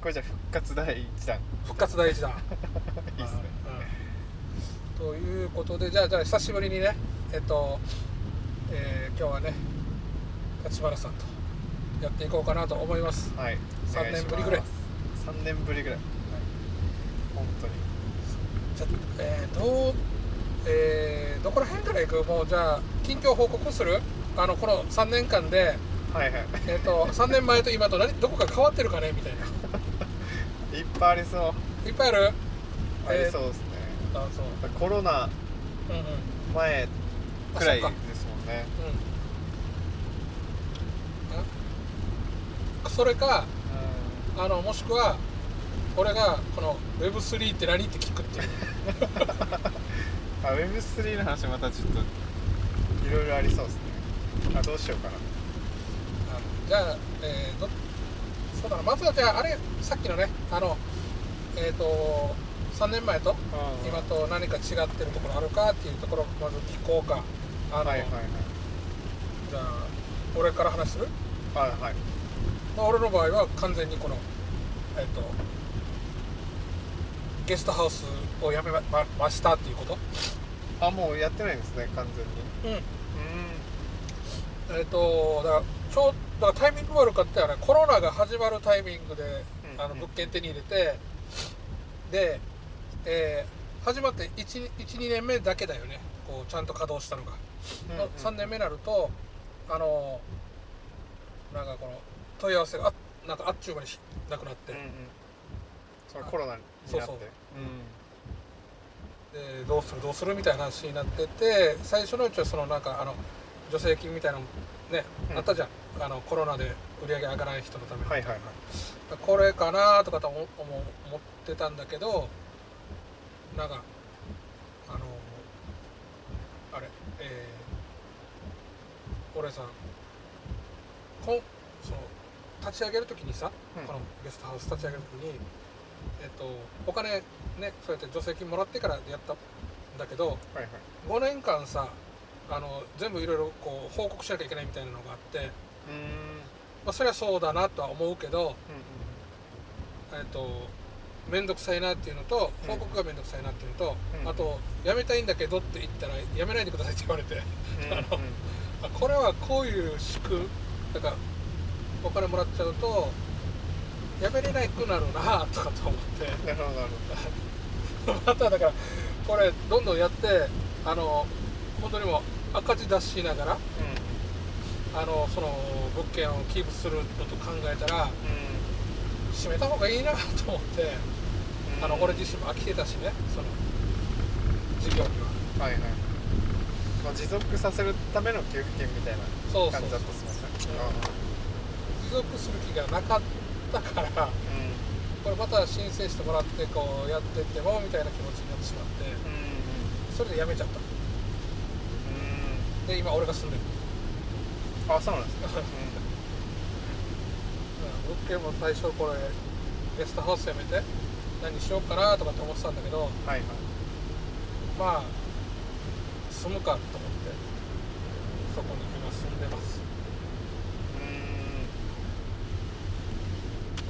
これじゃあ復活第一弾。復活第一弾。いいっすね。うん。ということでじゃあじゃあ久しぶりにねえっと、えー今日はね立花さんとやっていこうかなと思います。はい。三年ぶりぐらい。3年ぶりぐらい。本当に。じゃあえー、どうえー、どこら辺から行く？もうじゃあ近況報告する？あのこの3年間ではいはい。えっ、と3年前と今と何どこか変わってるかね？みたいないっぱいありそう。いっぱいある？ありそうですね、あそう。コロナ前くらいあですもんね。うん。それかうあのもしくは俺がこの Web3 って何って聞くっていう。あ Web3 の話またちょっといろいろありそうですね。あどうしようかな。あじゃあ、えーどそうだな。まずはじゃああれさっきのねあのえっ、と3年前と今と何か違ってるところあるかっていうところをまず聞こうか。あの、はいはいはいじゃあ俺から話す？る、はいはい。まあ、俺の場合は完全にこのえっ、とゲストハウスを辞めままましたっていうこと？あもうやってないんですね完全に。うん。うえっ、とだからちょうだからタイミング悪かったよね。コロナが始まるタイミングで、うん。あの物件手に入れてで、えー始まって12年目だけだよね。こうちゃんと稼働したのが、んうんうん。3年目になるとあのなんかこの問い合わせがあなんかあっちゅう間にしなくなって、うんうん。そのコロナになって。そうそう。でどうするどうするみたいな話になってて最初のうちはそのなんかあの助成金みたいなのね、うん。あったじゃんあのコロナで売り上げ上がらない人のために、はいはいはい。これかなとかと思ってたんだけどなんかあのあれえー、俺さこんその立ち上げる時にさ、うん。このゲストハウス立ち上げる時にえっとお金ねそうやって助成金もらってからやったんだけどはいはい。5年間さあの全部いろいろこう報告しなきゃいけないみたいなのがあって、まあ、それはそうだなとは思うけど、うんえっと面倒くさいなっていうのとうん。報告が面倒くさいなっていうのと、うん。あと辞めたいんだけどって言ったら辞めないでくださいって言われてうんうん。あのあこれはこういう仕組みだからお金もらっちゃうと辞めれなくなるなとかと思って。なるほどなるまた だからこれどんどんやってあの本当にもう赤字出しながらあのその物件をキープするのと考えたらうん。閉めた方がいいなと思って。うん。あの俺自身も飽きてたしねその事業には。はいはい。まあ持続させるための給付金みたいな感じだったっすもんね。持続する気がなかったからうこれまた申請してもらってこうやってってもみたいな気持ちになってしまってそれでやめちゃった。うん。で今俺が住んでる。うんあそうなんですね物件も最初これゲストハウスやめて何しようかなとかって思ってたんだけどはいはい。まあ住むかと思ってそこに今住んでます。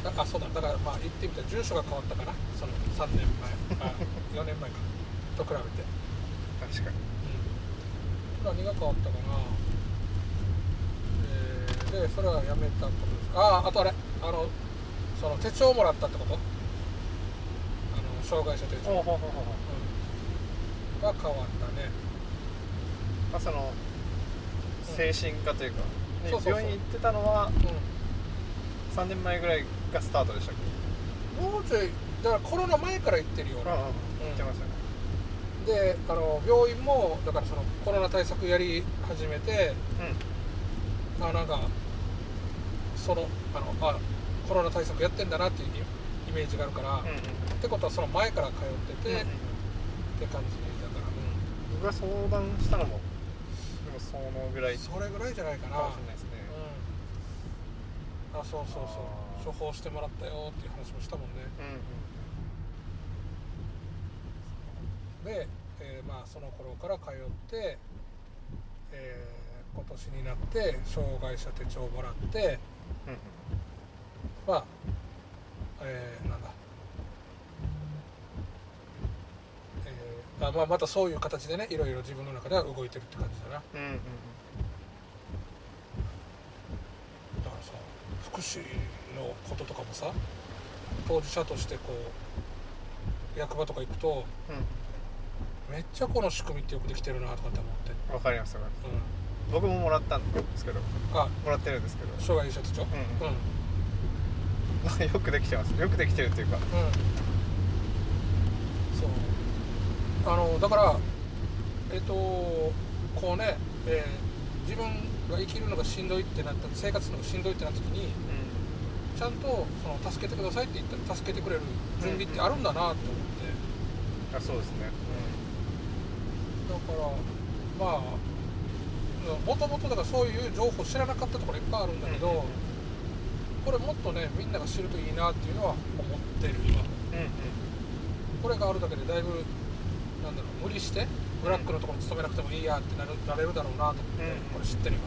うああそうだだからまあ言ってみたら住所が変わったかな。その3年前あ4 年前か。と比べて。確かに。うん。何が変わったかな。えーでそれはやめたことですあああとあれ。あのその手帳もらったってこと？あの障害者手帳、ほうん、が変わったね。まあその精神科というか、ねそうそうそう。病院行ってたのはう3年前ぐらいがスタートでしたっけ？んもうちょいだからコロナ前から行ってるよ俺うんうん言ってましたね。であの病院もだからそのコロナ対策やり始めてあなんかそのあのあコロナ対策やってんだなっていうイイメージがあるから、うんうん。うんってことはその前から通ってて、うんうんって感じだから、僕が相談したのもでもそのぐらいかそれぐらいじゃないかな。もしれないですね。うん。あそうそうそう。処方してもらったよっていう話もしたもんね。うんうん。で、えーまあその頃から通って、えー今年になって障害者手帳をもらって、うん、まあえー、なんだ、えーあまあ、またそういう形でねいろいろ自分の中では動いてるって感じだな、うんうんうん、だからさ福祉のこととかもさ当事者としてこう役場とか行くと、うん、めっちゃこの仕組みってよくできてるなとかって思って。わかりますわかります、うん。僕ももらったんですけどん、あ。もらってるんですけど。障害者手帳？うん。うん。うんよくできてます。よくできてるっていうか。うん。そう。あのだからえっ、とこうね、えー自分が生きるのがしんどいってなった生活するのがしんどいってなった時にちゃんとその助けてくださいって言ったら助けてくれる準備ってあるんだなって思って、あそうですね。だからまあもともとだからそういう情報知らなかったところいっぱいあるんだけど、これもっとねみんなが知るといいなっていうのは思ってる今うんうんこれがあるだけでだいぶなんだろう無理してブラックのところに勤めなくてもいいやってなるなれるだろうなと思って、うん。これ知ってれば。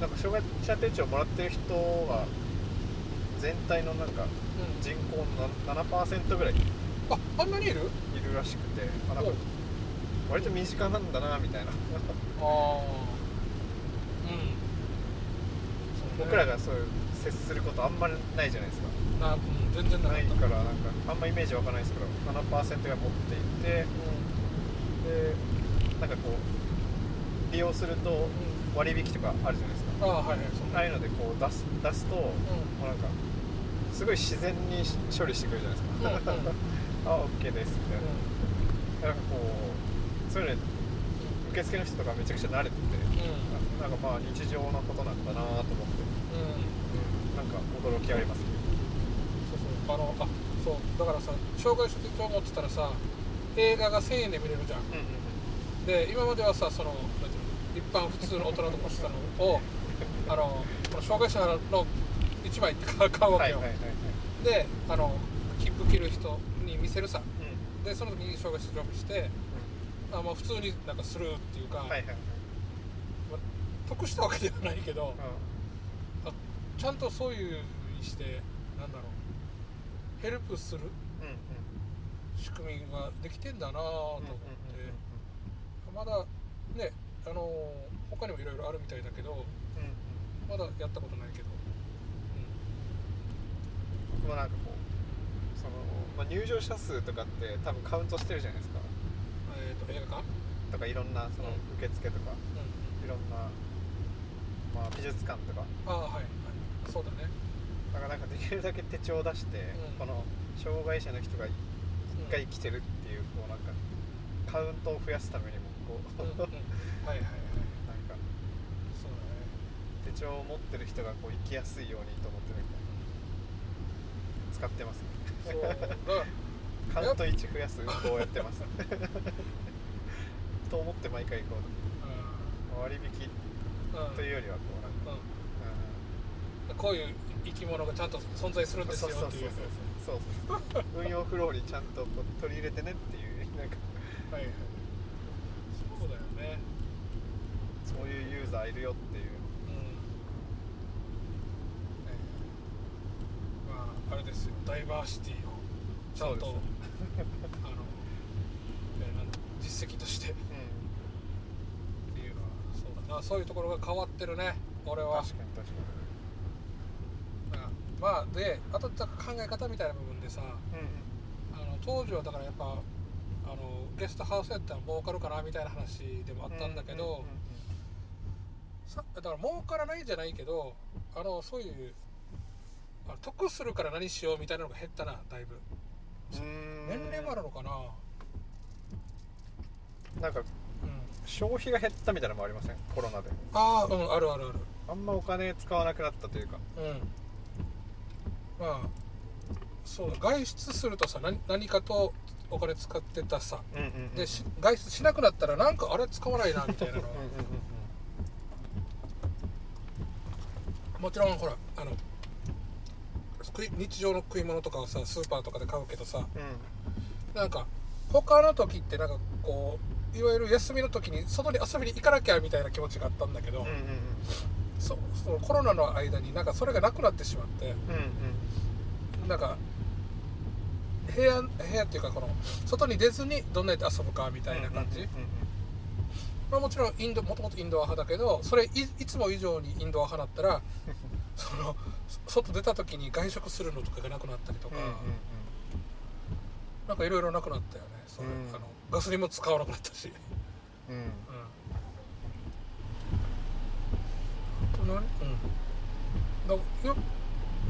なんか障害者手帳もらってる人は全体のなんかうん。人口の7%ぐらいいああんなにいる？るらしくてあなんか割と身近なんだなみたいな。ああうん。僕らがそういう接することあんまりないじゃないですか。な、うん、全然ないからなんかあんまイメージわかんないですけど7%が持っていてでなんかこう利用すると割引とかあるじゃないですか。うん、ああはいはいああいうのでこう出す出すともううなんかすごい自然に処理してくれるじゃないですか、うんうん。あ OK ですみたいな、なんかこうそういうの受付の人とかめちゃくちゃ慣れててうん。ななんかまあ日常のことなんだなと思って、うん。うん。なんか驚きありますね。そうそう。あのあそう。だからさ障害者手帳持ってたらさ映画が1000円で見れるじゃん。うんうんで今まではさその一般普通の大人とかしてたの をあのこの障害者の1枚って 買うわけよ、はいはいはいはい。であの切符切る人に見せるさ。うん。でその時に障害者手帳見してあ、まあ、普通になんかするっていうか、はいはいはい。まあ得したわけではないけどちゃんとそういうふうにしてなんだろうヘルプするんうんうん。仕組みができてんだなと思って、まだねあの他にもいろいろあるみたいだけどうんうん。まだやったことないけど、僕もなんかこうその、まあ、入場者数とかって多分カウントしてるじゃないですか。うん、と映画館、とかいろんなそのうん。受付とかうん、いろんな、まあ、美術館とか。ああはいはい。そうだね。だからなんかできるだけ手帳を出して、うん。この障害者の人が一うん。回来てるっていうこうなんかカウントを増やすためにもこう、うんうんはいはいはい。なんかそうだね。手帳を持ってる人がこう行きやすいようにと思ってなんか使ってますねそうだカウント1増やす運動をやってます。と思って毎回こう。割引うんうんというよりはこうな。ん。か、うん。こういう生き物がちゃんと存在するんですそうそうそうよっていう。そうそうそう。運用フローにちゃんと取り入れてねっていうなんか。はいはい。そうだよね。そういうユーザーいるよっていう。うん。えーまああれですよ。ダイバーシティをちゃんとあの、えーなんだ実績として。っうていうのはそうだ。なそういうところが変わってるね。俺んは。確かに確かまあまあであと考え方みたいな部分でさにうん。あの当時はだからやっぱあのゲストハウスやったら儲かるかなみたいな話でもあったんだけど、だから儲からないじゃないけどあのそういう得するから何しようみたいなのが減ったなだいぶ年齢もあるのかな。なんかうん。消費が減ったみたいなのもありません？コロナで。ああうんあるあるある。あんまお金使わなくなったというか。うん。まあそうだ外出するとさ何何かとお金使ってたさ。うんうんうんでし外出しなくなったらなんかあれ使わないなみたいなのうん。もちろんほらあの食い日常の食い物とかをさスーパーとかで買うけどさうん。なんか他の時ってなんかこういわゆる休みの時に外に遊びに行かなきゃみたいな気持ちがあったんだけど、うんうんうん。そそのコロナの間になんかそれがなくなってしまってうんうん。なんか部屋部屋っていうかこの外に出ずにどんなやって遊ぶかみたいな感じ、うんうん。まあ、もちろんインドもともとインドア派だけどそれいいつも以上にインドア派だったら そのそ外出た時に外食するのとかがなくなったりとか、うんうんうん。なんかいろいろなくなったよね。その、うん。あのガソリンも使わなくなったし、うん。うん。うん、あと何？うん。だよ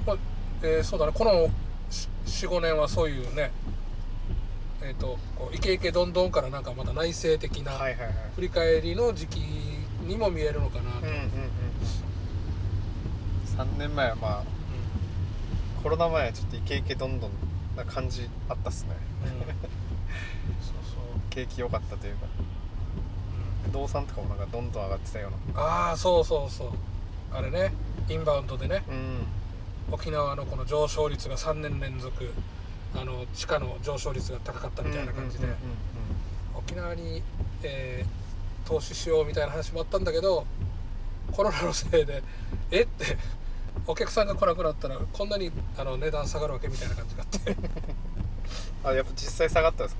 まあえーそうだね。この45年はそういうねえっ、とこうイケイケどんどんからなんかまた内省的なはいはいはい。振り返りの時期にも見えるのかなと、うんうんうんうん3年前はまあコロナ前はちょっとイケイケどんどんな感じあったっすね。うん。う んそうそう。景気良かったというか。不動産とかもなんかどんどん上がってたようああそうそうそう。あれね。インバウンドでね。なうん。沖縄のこの上昇率が3年連続あの地価の上昇率が高かったみたいな感じで、うんうん。沖縄に、えー投資しようみたいな話もあったんだけどコロナのせいでえってお客さんが来なくなったらこんなにあの値段下がるわけみたいな感じがあって。う んあやっぱ実際下がったんです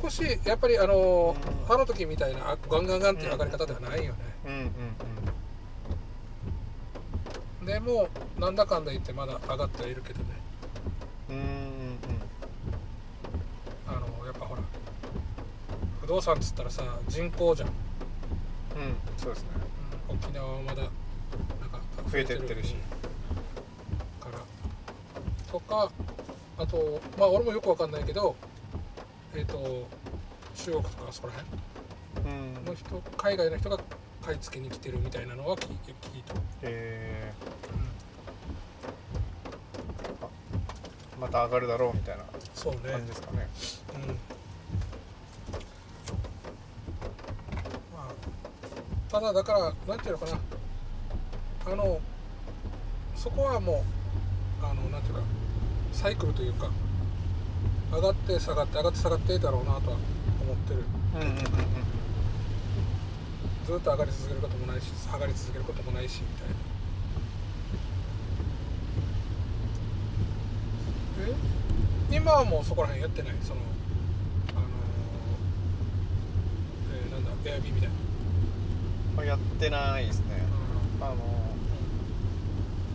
か？少しやっぱりあのうんあの時みたいなあガンガンガンっていう上がり方ではないよね、うんうんでもなんだかんだ言ってまだ上がってはいるけどね。うんうんうん。あのやっぱほら不動産っつったらさ人口じゃん、うんそうですね。うん沖縄はまだなんか増えてってるし。からとかあとまあ俺もよくわかんないけどえっ、と中国とかそこら辺うん。の人海外の人が買い付けに来てるみたいなのは聞い聞いた、えー、また上がるだろうみたいなそうね。感じですかね。うん。まあただだからなんていうのかな。あのそこはもうあのなんていうかサイクルというか上がって下がって上がって下がってだろうなとは思ってる。うんうんうんうん。ずっと上がり続けることもないし下がり続けることもないしみたいな。え今はもうそこら辺やってない。そのあのえーなんだエアビーみたいな。まあやってないですね。あの、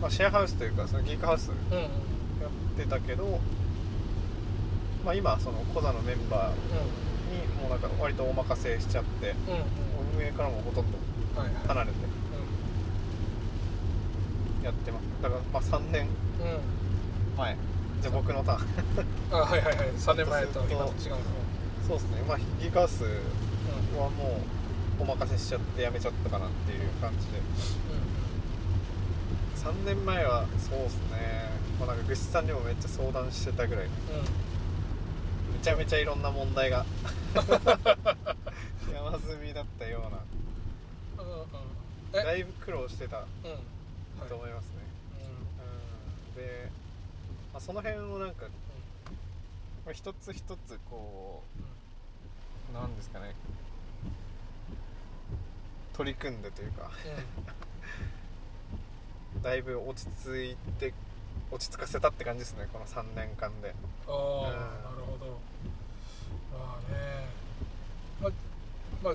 まあ、シェアハウスというかそのギークハウス。うんうんってたけど、まあ、今そのコザのメンバーにもうなんか割とお任せしちゃってうんうん。運営からもほとんど離れてやってます。だからまあ3年うん。うん前。じゃあ僕のターン。あはいはいはい。3年前と今と違うの。そう。ですね。まあギークハウスうんはもうお任せしちゃってやめちゃったかなっていう感じで。3年前はそうですねまあなんかぐっさんにもめっちゃ相談してたぐらい。めうんうんちゃめちゃいろんな問題が。山積みだったような。うんうんだえ？いぶ苦労してたうん。はい。と思いますね、うん、で、まあ、その辺をなんかまあ一つ一つこうなんですかね。取り組んでというか。うん。だいぶ落ち着いて落ち着かせたって感じですねこの3年間で。ああ、うん。なるほど。まあね。まあまあ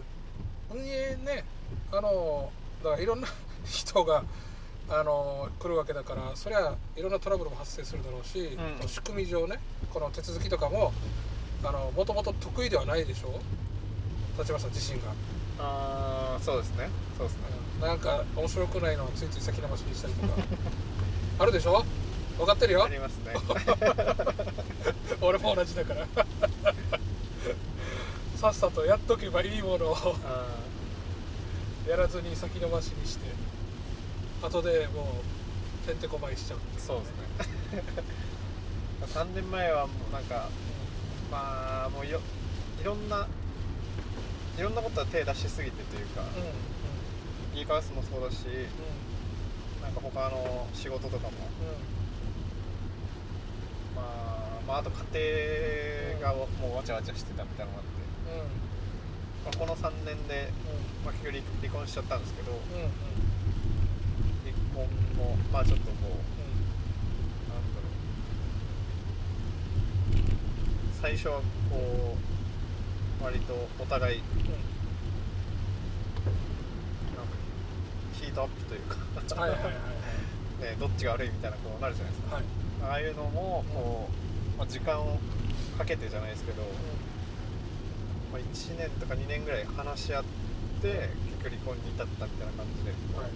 運営ね。あのだからいろんな 人があの来るわけだからそりゃいろんなトラブルも発生するだろうし、ん。この仕組み上ねこの手続きとかもあのもともと得意ではないでしょ？立花さん自身が、ああそうですね。そうですね。うん。なんか面白くないのをついつい先延ばしにしたりとか。あるでしょ？分かってるよ。ありますね。俺も同じだから。さっさとやっとけばいいものをあやらずに先延ばしにして後でもうてんてこまいしちゃうーそうですね。3年前はもうなんかまあもうよいろんないろんなことは手出しすぎてというかうんうん。ギーカースもそうだしうなんか他の仕事とかもんうんまあ、まあ、あと家庭がもうわちゃわちゃしてたみたいなのがあって、まあ、この3年で、まあ、結局離離婚しちゃったんですけど。うんうん。うん離婚もまあちょっとこうなんだろう。最初はこう割とお互いなんかヒートアップというか。はいはいはいはい。ね、どっちが悪いみたいなこうなるじゃないですか。はいああいうのもこう、まあ、時間をかけてじゃないですけど、まあ、1年とか2年ぐらい話し合って結局離婚に至ったみたいな感じで、はい。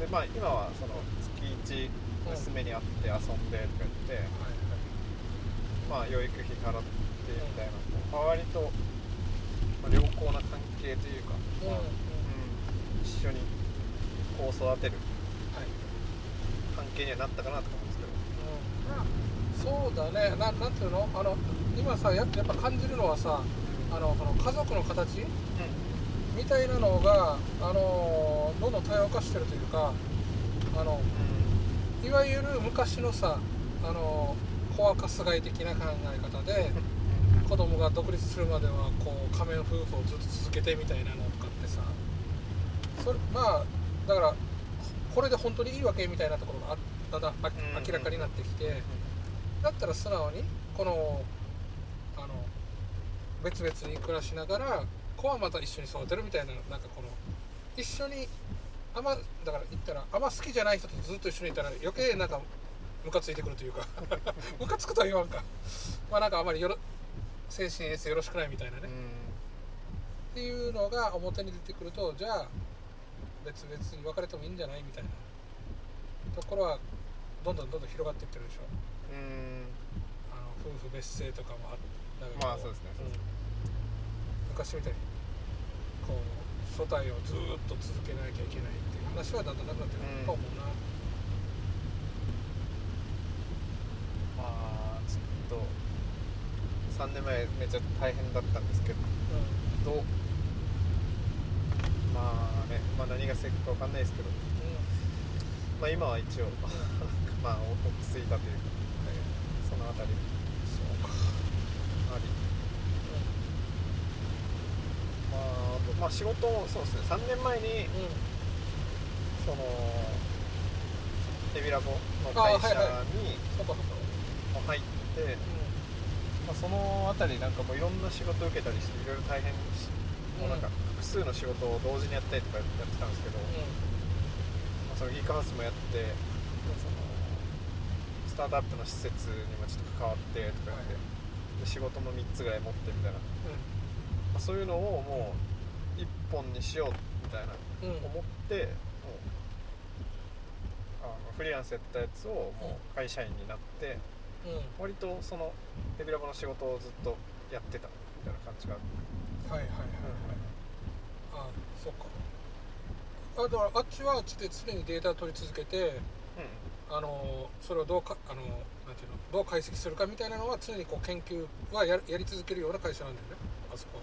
でまあ今はその月1娘に会って遊んでとか言って、はいまあ養育費払ってみたいな、まあ、割と、まあ、良好な関係というか、まあうん、一緒に子を育てる係にはなったかなと思うんですけど、そうだね。ななんていうの？あの今さややっぱ感じるのはさあのその家族の形？みたいなのがあのどんどん多様化してるというかあのいわゆる昔のさあのコアカスガイ的な考え方で子供が独立するまではこう仮面夫婦をずっと続けてみたいなのとかってさ。それまあだからこれで本当にいいわけみたいなところがあだんだん明らかになってきて。だったら素直にこのあの別々に暮らしながら子はまた一緒に育てるみたいななんかこの一緒にあんまだから言ったらあんま好きじゃない人とずっと一緒にいたら余計なんかムカついてくるというか。ムカつくとは言わんか。まあなんかあまりよろ精神衛生よろしくないみたいなね、うん。っていうのが表に出てくるとじゃあ別々に別れてもいいんじゃないみたいなところはどんどんどんどん広がっていってるでしょうんあの夫婦別姓とかもあなんかこまあそうですねうん昔みたいにこう初代をずっと続けなきゃいけないっていう話はだんだんなくなってくると思うな、まあちょっと3年前めっちゃ大変だったんですけどうんどうまあね、まあ、何が正解かわかんないですけど、まあ、今は一応 まあ落ち着いたというかそのあたりそうか、ありまああとまあ仕事もそうですね。3年前にうん。うんそのエビラボの会社あはいはに入って、まあ、そのあたりなんかもういろんな仕事を受けたりしていろいろ大変し、もうなんか複数の仕事を同時にやったりとかやってたんですけど、うん。うんまあ、そのギークハウスもやってそのスタートアップの施設にもちょっと関わってとかやって、で仕事も3つぐらい持ってみたいな、まあ、そういうのをもう一本にしようみたいなうん。うん思ってもうあのフリーランスやってたやつをもう会社員になってうん。割とそのエビラボの仕事をずっとやってたみたいな感じがあって。はいはいはいはいあそうか。あだからあっちはあっちで常にデータを取り続けてあのそれをどうかあのなんていうのどう解析するかみたいなのは常にこう研究はややり続けるような会社なんだよね。あそこ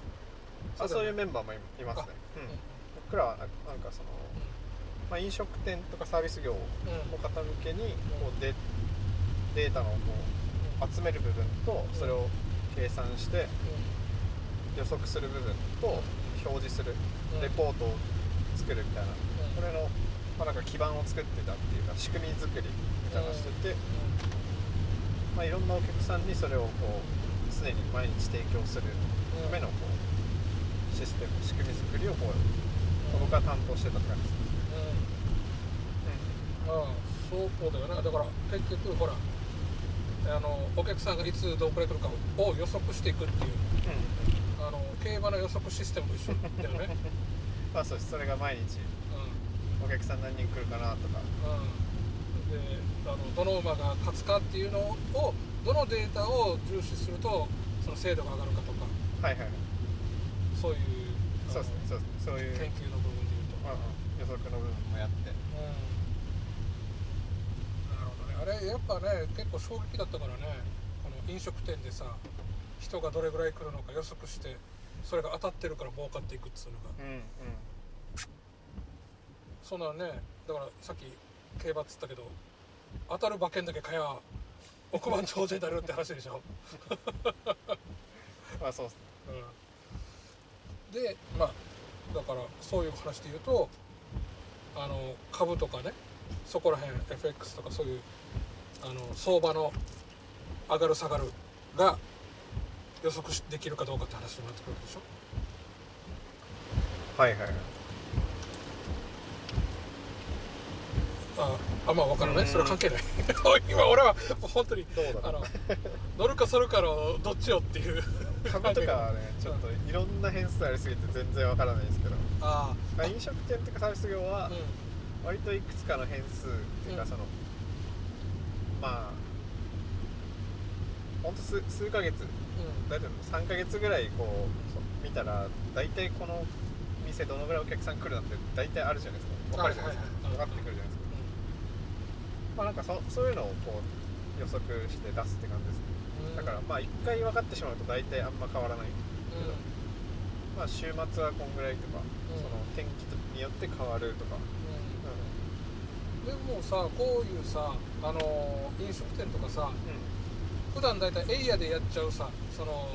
は。あそういうメメンバーもいいますね、うん。うん。僕らはなんかその、まあ、飲食店とかサービス業のうん。方向けにこうデデータのこう集める部分とそれを計算して予測する部分と表示するうんレポートを作るみたいな。これの、まあ、なんか基盤を作ってたっていうか仕組み作りみたいなしてて、まあ、いろんなお客さんにそれをこう常に毎日提供するためのこうシステム仕組み作りをこう僕は担当してたって感じですねまあそうだよな。だから結局ほらあのお客さんがいつどこへ来るかを予測していくっていう。うん、競馬の予測システムと一緒だよね。まあそうです。それが毎日うん。お客さん何人来るかなとか。うん。であのどの馬が勝つかっていうのをどのデータを重視するとその精度が上がるかとか。はいはい。そういうそうですね。そうですね。そういう、研究の部分でいうと、まあ予測の部分もやって。なるほどね。あれやっぱね結構衝撃だったからね。この飲食店でさ人がどれぐらい来るのか予測してそれが当たってるから儲かっていくっつうのが。うんうん。そんなねだからさっき競馬っつったけど当たる馬券だけ買や億万長者になるって話でしょ、まあそうっす。うん、でまあだからそういう話で言うとあの株とかねそこら辺 FX とかそういうあの相場の上がる下がるが予測しできるかどうかって話になってくるでしょ？はいはいはい。ああんま分からない。うん。それは関係ない。今俺は本当にどうだあの乗るかそるかのどっちよっていう。株とかはねちょっといろんな変数ありすぎて全然わからないですけど、あまあ飲食店とかサービス業は割といくつかの変数っていうかうん。その、まあほんと数数ヶ月。う大体3ヶ月ぐらいこう見たら大体この店どのぐらいお客さん来るなんて大体あるじゃないですか。分かるじゃないですか、はいはいはい。分かってくるじゃないですか。まあなんかそそういうのをこう予測して出すって感じですね。ん。だからまあ一回分かってしまうと大体あんま変わらないうん。まあ週末はこんぐらいとか、うん。その天気によって変わるとか、でもさこういうさあの飲食店とかさう普段大体エリアでやっちゃうさその、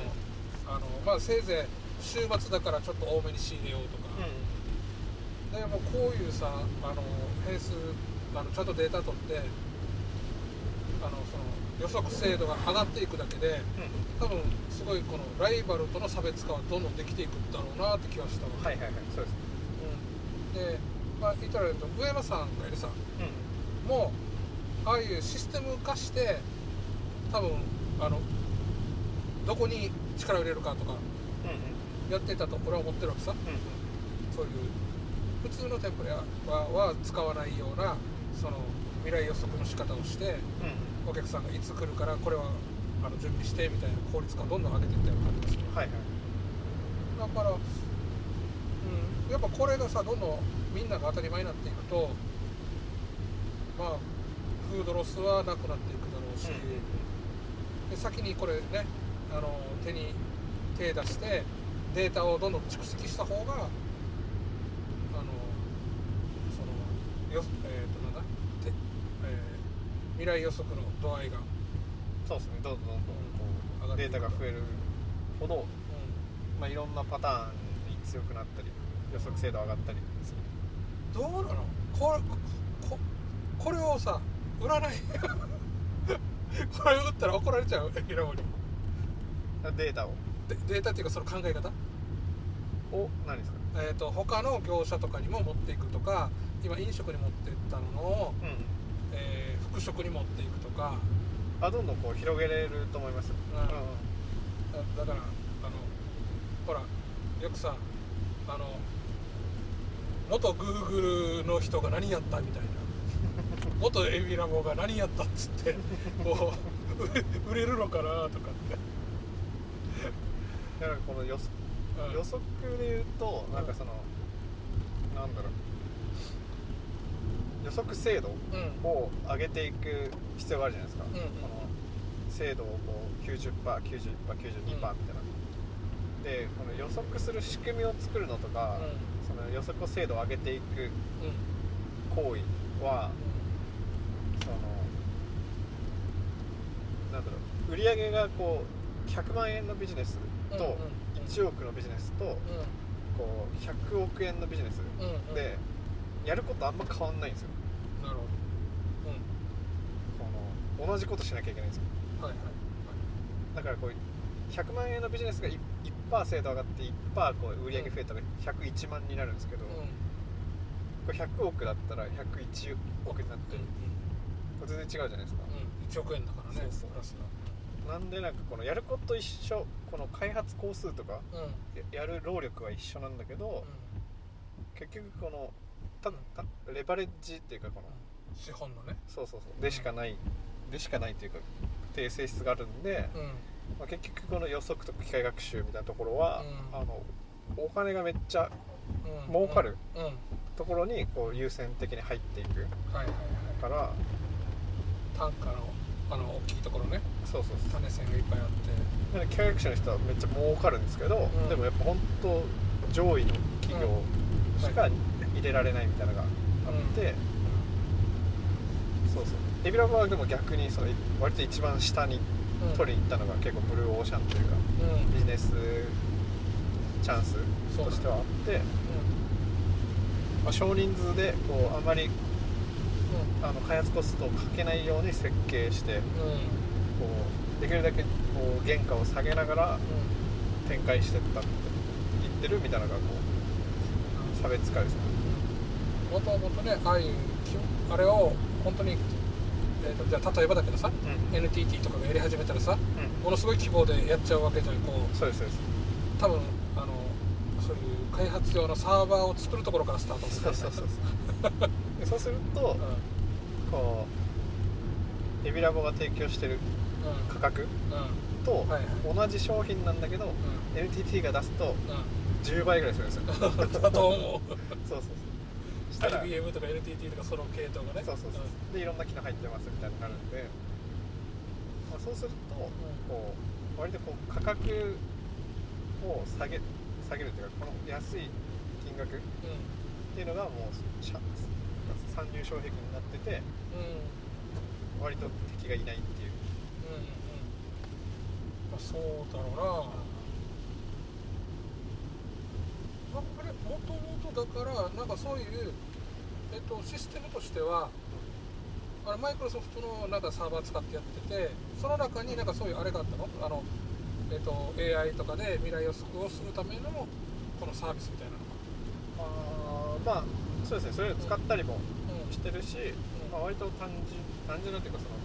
あのまあせいぜい週末だからちょっと多めに仕入れようとか、でもこういうさあの変数あのちゃんとデータ取ってあのその予測精度が上がっていくだけで多分すごいこのライバルとの差別化はどんどんできていくんだろうなって気はしたわ、はいはいはいそうです。うん、でまあ言ったら上山さんがいるさ。もうああいうシステム化して多分あのどこに力を入れるかとかうんうん。やってたと俺は思ってるわけさ。うんそういう普通の店舗ではは使わないようなその未来予測の仕方をしてうんお客さんがいつ来るからこれはあの準備してみたいな効率化をどんどん上げていったような感じですね。はいはい。だから、うん、やっぱこれがさどんどんみんなが当たり前になっていくとまあフードロスはなくなっていくだろうし、で先にこれねあの手に手出してデータをどんどん蓄積した方があのそのよえっ、となんだ？て、えー未来予測の度合いが、うんそうですね。どんどんどんどんこうデータが増えるほど、うまあ、いろんなパターンに強くなったり予測精度上がったり。するん、どうなの？これここれをさ占いこれを打ったら怒られちゃう 平森。データを。でデータっていうかその考え方？を何ですか？えー、と他の業者とかにも持っていくとか今飲食に持ってったのを、うん。えー服飾に持っていくとか。あどんどんこう広げれると思います。うん。だだからあのほらよくさあの元グーグルの人が何やったみたいな元エビラボが何やったっつってこう売れるのかなとかって、だからこの予測うん。予測で言うとなんかそのなんだろう。予測精度うん。を上げていく必要があるじゃないですか、うんうん。この精度をこう 90%91%92% みたいな、でこの予測する仕組みを作るのとか、その予測を精度を上げていくうん。うん行為はそのなんだろう売り上げがこう100万円のビジネスとうんうん1億のビジネスとこう100億円のビジネス。うんうん。うんでやることあんま変わんないんですよ。なるほど。この同じことしなきゃいけないんですよ。うんはいはい。だからこう100万円のビジネスが 1%, 1精度上がって1%こう売り上げ増えたら101万になるんですけど、はいうん。これ100億だったら101億になって、うん全然違うじゃないですか、うん。1億円だからねそうそう。プラスなんでなんかこのやること一緒この開発工数とかがうん。うんややる労力は一緒なんだけど、結局このたたレバレッジっていうかこの資本のね。そうそうそう。でしかないでしかないというかっていう性質があるんで、うん。まあ、結局この予測とか機械学習みたいなところは、うん。あのお金がめっちゃうん。儲かるところにこう優先的に入っていくから単価のあの大きいところね。そうそうそう。種線がいっぱいあって。だから機械学習の人はめっちゃ儲かるんですけど、ん。でもやっぱ本当上位の企業しか入れられないみたいなのがあって、そうそう。エビラボはでも逆にその割と一番下にうん取りに行ったのが結構ブルーオーシャンというかうん。ビジネスチャンスとしてはあって、まあ、少人数でこうあまりあの開発コストをかけないように設計してうん。こうできるだけこう原価を下げながら展開してったって言ってるみたいなのがこう差別化ですね。もともとねああいうきあれを本当に、えー、とじゃあ例えばだけどさうん。NTT とかがやり始めたらさうん。ものすごい規模でやっちゃうわけじゃんこう。そうですそうです。多分あのそういう開発用のサーバーを作るところからスタートする。そうそうそうそう でそうするとうこうエビラボが提供してるん。価格うん。と同じ商品なんだけど、う NTT が出すとんうん。10倍ぐらいするんですよ。そう。そうだと思うそう。したら IBM とか NTT とかその系統がね。そうそうそう。でいろんな機能入ってますみたいになるんで、まあ、そうするとこう割とこう価格を下げ下げるっていうかこの安い金額っうん。うんていうのがもうしゃ参入障壁になっててうん割と敵がいないっていう。うんうんまあそうだろうな。ああれもともとだからなんかそういう、えっと、システムとしてはあれマイクロソフトのなんかサーバー使ってやっててその中になんかそういうあれがあったの？あの、えっと、AI とかで未来予測をするためのこのサービスみたいなのあーまあそうですね。それを使ったりもがしてるし、まあ、割と単純単純なっていうかその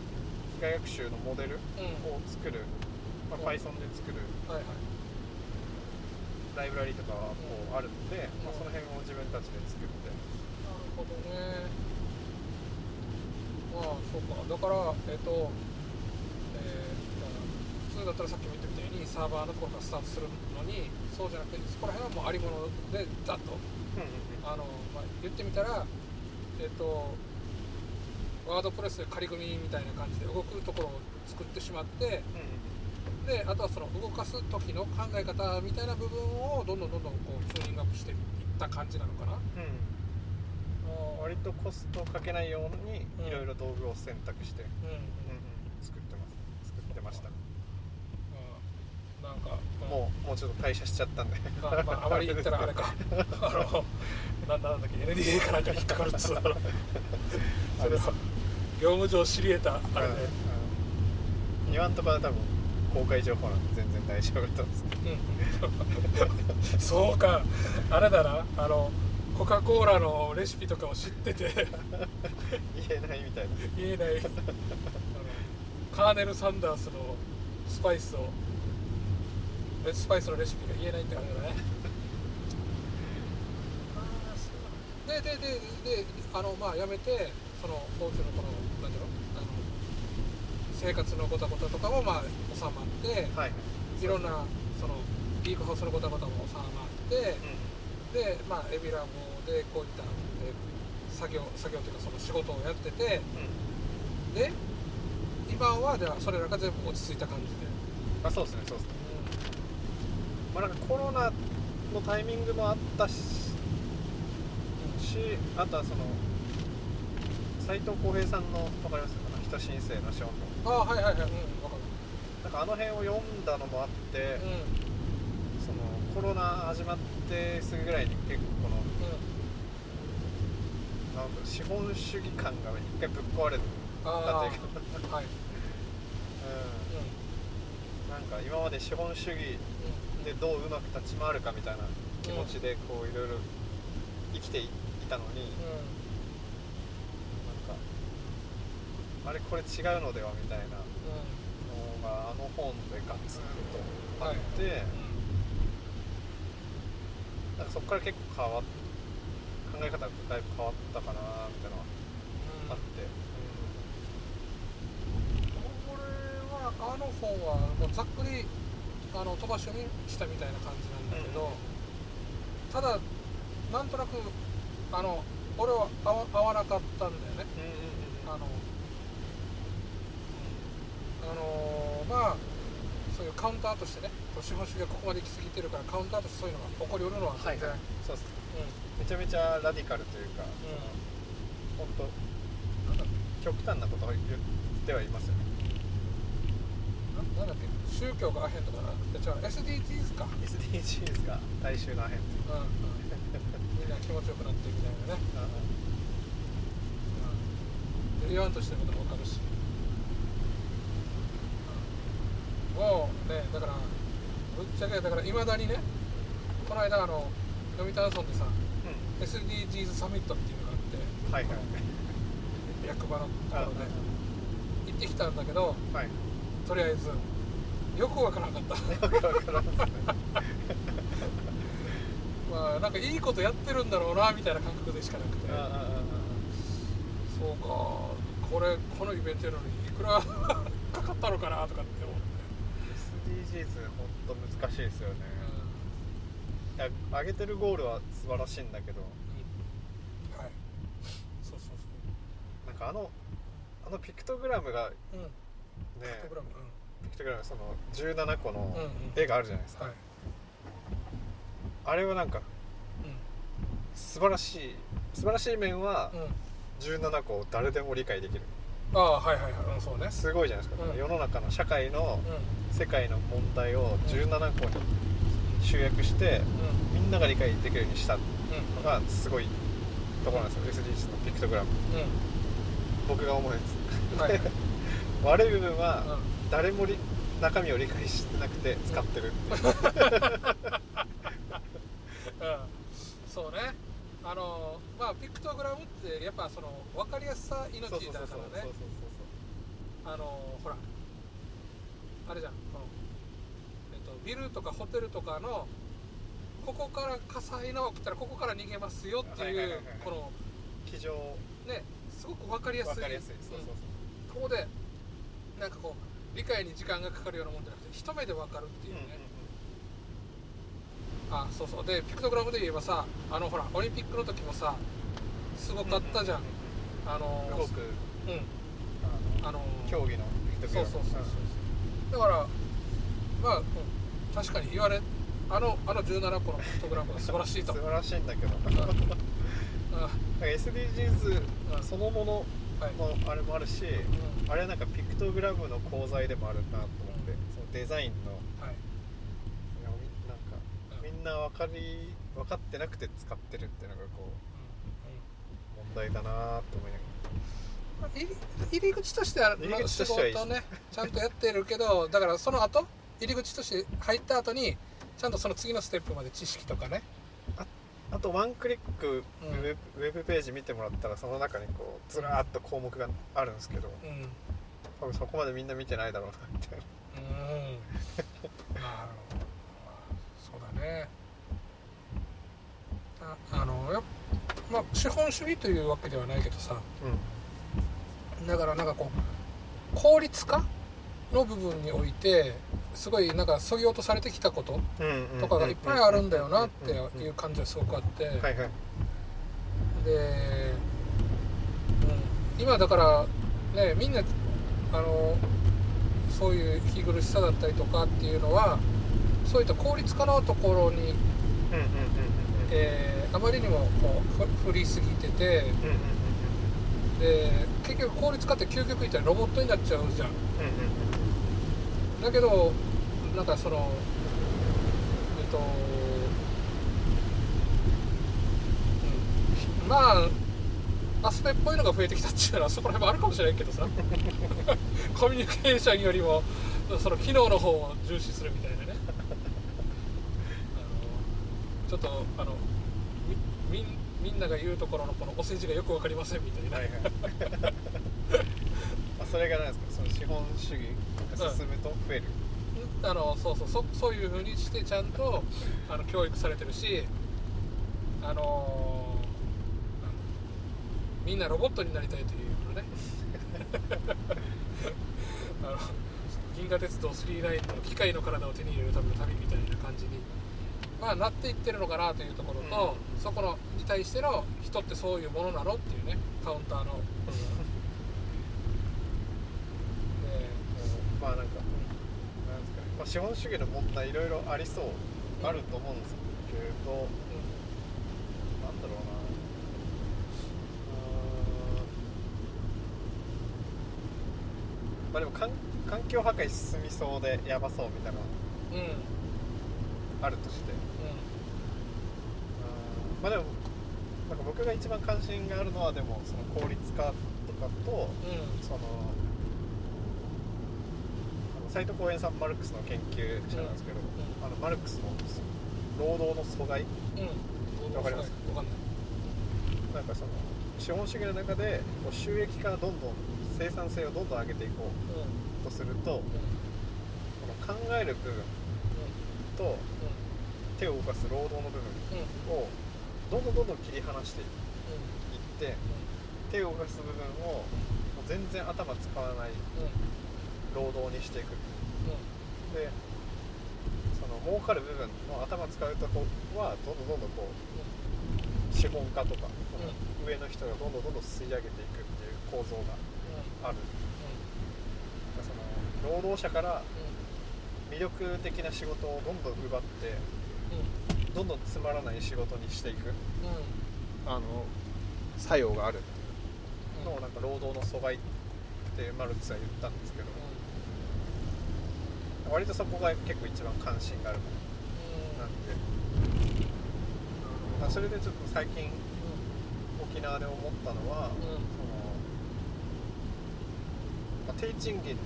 機械学習のモデルうん、うんを作る、まあ、うん。Python で作るはいはい。ライブラリとかはこうあるんで、まあ、うんその辺を自分たちで作って。なるほどね。まあそうか。だからえっ、とえー普通だったらさっきも言ったみたいにサーバーのところからスタートするのにそうじゃなくてそこら辺はもうありものでざっと。あの、まあ、言ってみたらえっ、とワードプレスで仮組みみたいな感じで動くところを作ってしまってであとはその動かす時の考え方みたいな部分をどんどんどんどんこうチューニングアップしていった感じなのかな。うん。うん割とコストをかけないようにうん。いろいろ道具を選択して、うん、うんうん。うん作ってます。作ってました。うんなんか、うんもうもうちょっと退社しちゃったんで。まあ、まあ、あまり言ったらあれか。あのなんだなんだっけ NDA かなんかに引っかかるっつうの。それは業務上知り得たあれで、うん今んところは多分公開情報なんで全然大丈夫だと思うんですうん、そうか。あれだな。あのコカ・コーラのレシピとかを知ってて。け ど言えないみたいな。言えない。カーネル・サンダースのスパイスをえスパイスのレシピが言えないってあれだね。でででであのまあやめてその高級のこのなんていうの？あの生活のごたごたとかもまあ収まってはい。いろんなそのリークハウスのごたごたも収まってでまあエビラボでこういった、えー作業作業というかその仕事をやっててうん、うんで今はじゃあそれらが全部落ち着いた感じで、あそうですねそうですねまあなんかコロナのタイミングもあったししあとはその斎藤浩平さんのわかります？かな人申請の資本のああはいはいはい。うん分かる。なんかあの辺を読んだのもあって、うん。そのコロナ始まってすぐぐらいに結構このなんか資本主義感が一回ぶっ壊れたというか、はい。うん、なんか今まで資本主義うんでどううまく立ち回るかみたいな気持ちでこういろいろ生きていたのに、なんかあれこれ違うのではみたいなのがあの本でガツンとあって、なんかそこから結構変わっ考え方がだいぶ変わったかなみたいなのはあって、これはあの本はもうざっくりあの飛ばし読みしたみたいな感じなんだけど、ただなんとなくあの俺は合わ合わなかったんだよね。うんうんあの、あのまあそういうカウンターとしてね資本主義がここまで行き過ぎてるからカウンターとしてそういうのが起こりうるのは全然、そうっすうめちゃめちゃラディカルというか、本当なんだ極端なことを言ってはいますよね。んななんだっけ？宗教がアヘンとかな？で違う。SDGs か、SDGs が大衆のアヘン。っていううん。うん、みんな気持ちよくなってみたいなね、言わんとしてることも分かるし。もうねだからぶっちゃけだからいまだにねこの間あの読谷村でさ SDGs サミットっていうのがあってはいはい。役場のところで。あ。行ってきたんだけどはい。とりあえずよくわからなかった。よくわからんですね。まあなんかいいことやってるんだろうなみたいな感覚でしかなくて。そうか。これこのイベントやるのにいくらかかったのかなとかって思って、SDGs 本当難しいですよね。いや上げてるゴールは素晴らしいんだけど。うん。はい。そうそうそなんかあのあのピクトグラムがねううんピクトグラム。ピクトグラムその17個のうんうん。絵があるじゃないですか、うんはい。あれはなんか素晴らしい素晴らしい面はうん。うん17個を誰でも理解できる。ああはいはいはい。うんそうね。すごいじゃないですか、うん。世の中の社会のう世界の問題を17個に集約してんうん。みんなが理解できるようにしたのうん。がすごいところなんですよ。SDGs のピクトグラム。僕が思うやつ。うんはいはい。悪い部分はうん誰もり中身を理解してなくて使ってる。っていううん。そうね。あのまあピクトグラムってやっぱその分かりやすさ命だからそうそうそうそうねあのほらあれじゃんこの、えっと、ビルとかホテルとかのここから火災が起きたらここから逃げますよっていうはいこの机上ねすごく分かりやすい分かりやすいそうそううんここでなんかこう理解に時間がかかるようなもんじゃなくて一目で分かるっていうそう、ね、あそうそう。でピクトグラムで言えばさあのほらオリンピックの時もさすごかったじゃん、あのすごくうん。あの競技のピクトグラム。そうそうそうそう。だからまあ、うん、確かに言われあのあの17個のピクトグラムが素晴らしいと。素晴らしいんだけど。あ SDGs うん。そのものはい、のあれもあるしうんあれはなんかピクトグラムの功罪でもあるなと思ってそのデザインの。はい。いやみなんかうん。みんな分かり分かってなくて使ってるっていうのがこう問題だなと思いながら。入り入り口としては仕事ねちゃんとやってるけどだからその後入り口として入った後にちゃんとその次のステップまで知識とかねあとワンクリックウうん。ェブ,、ウェブページ見てもらったらその中にこうずらーっと項目があるんですけどうん。うん多分そこまでみんな見てないだろうなみたいな。なるほど。そうだね。ああのやっまあ資本主義というわけではないけどさ。だからなんかこう効率化の部分においてすごいなんかそぎ落とされてきたこととかがいっぱいあるんだよなっていう感じはすごくあって、はいはい。で、うん、今だからねみんなあのそういう息苦しさだったりとかっていうのはそういった効率化のところに、えーあまりにもこうふ振りすぎててで結局効率化って究極言ったらロボットになっちゃうじゃん。だけどなんかそのえっと、うん、まあアスペっぽいのが増えてきたっていうのはそこら辺もあるかもしれないけどさ。コミュニケーションよりもその機能の方を重視するみたいなね。あのちょっとあのみみんなが言うところのこのお世辞がよく分かりませんみたいな、はいはい。あそれが何ですかその資本主義が進むと増える、あのそうそうそそういう風にしてちゃんとあの教育されてるしあのみんなロボットになりたいというのね。あの銀河鉄道999の機械の体を手に入れるための旅みたいな感じに、まあ、なっていってるのかなというところと、そこのに対しての人ってそういうものなのっていうねカウンターの。でまあなんかなんですかね、まあ、資本主義の問題いろいろありそうあると思うんですけど、なんだろうな。うーんまあでも環環境破壊進みそうでやばそうみたいなのうんうんあるとして。うんまあでもなんか僕が一番関心があるのはでもその効率化とかとうん。そのあの斉藤公園さんマルクスの研究者なんですけど、うん。あのマルクスの労働の阻害。うん。わかります？わかんない。なんかその資本主義の中でこう収益化をどんどん生産性をどんどん上げていこうん。うとするとこの考える部分と手を動かす労働の部分うんうん。をどんどんどんどん切り離していって手を動かす部分を全然頭使わない労働にしていく。うんでその儲かる部分の頭使うとこはどんどんどんどんこう資本家とかの上の人がどんどんどんどん吸い上げていくっていう構造がある。その労働者から魅力的な仕事をどんどん奪ってどんどんつまらない仕事にしていく。あの作用がある。っていうのをなんか労働の阻害ってマルクスは言ったんですけど。割とそこが結構一番関心があるものなんで。あそれでちょっと最近沖縄で思ったのは、そのまあ、低賃金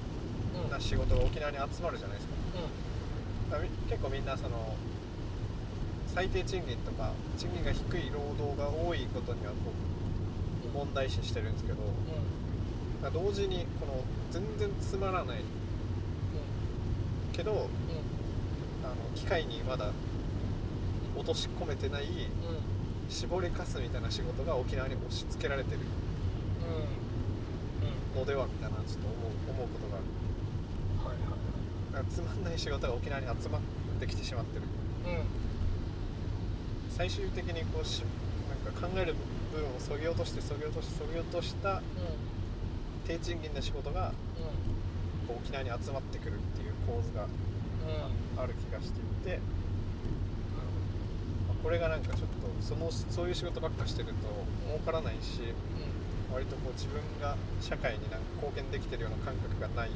な仕事が沖縄に集まるじゃないですか。だからみ結構みんなその最低賃金とか賃金が低い労働が多いことにはこう問題視してるんですけどだから同時にこの全然つまらないけどあの機械にまだ落とし込めてない絞りかすみたいな仕事が沖縄に押し付けられてるのではみたいなちょっと思う思うことが。あるだからつまんない仕事が沖縄に集まってきてしまってる。最終的にこうしなんか考える部分をそぎ落としてそぎ落としてそぎ落とした低賃金な仕事がこう沖縄に集まってくるっていう構図がある気がしていて、まあこれがなんかちょっとそのそういう仕事ばっかしてると儲からないし割とこう自分が社会になんか貢献できてるような感覚がない。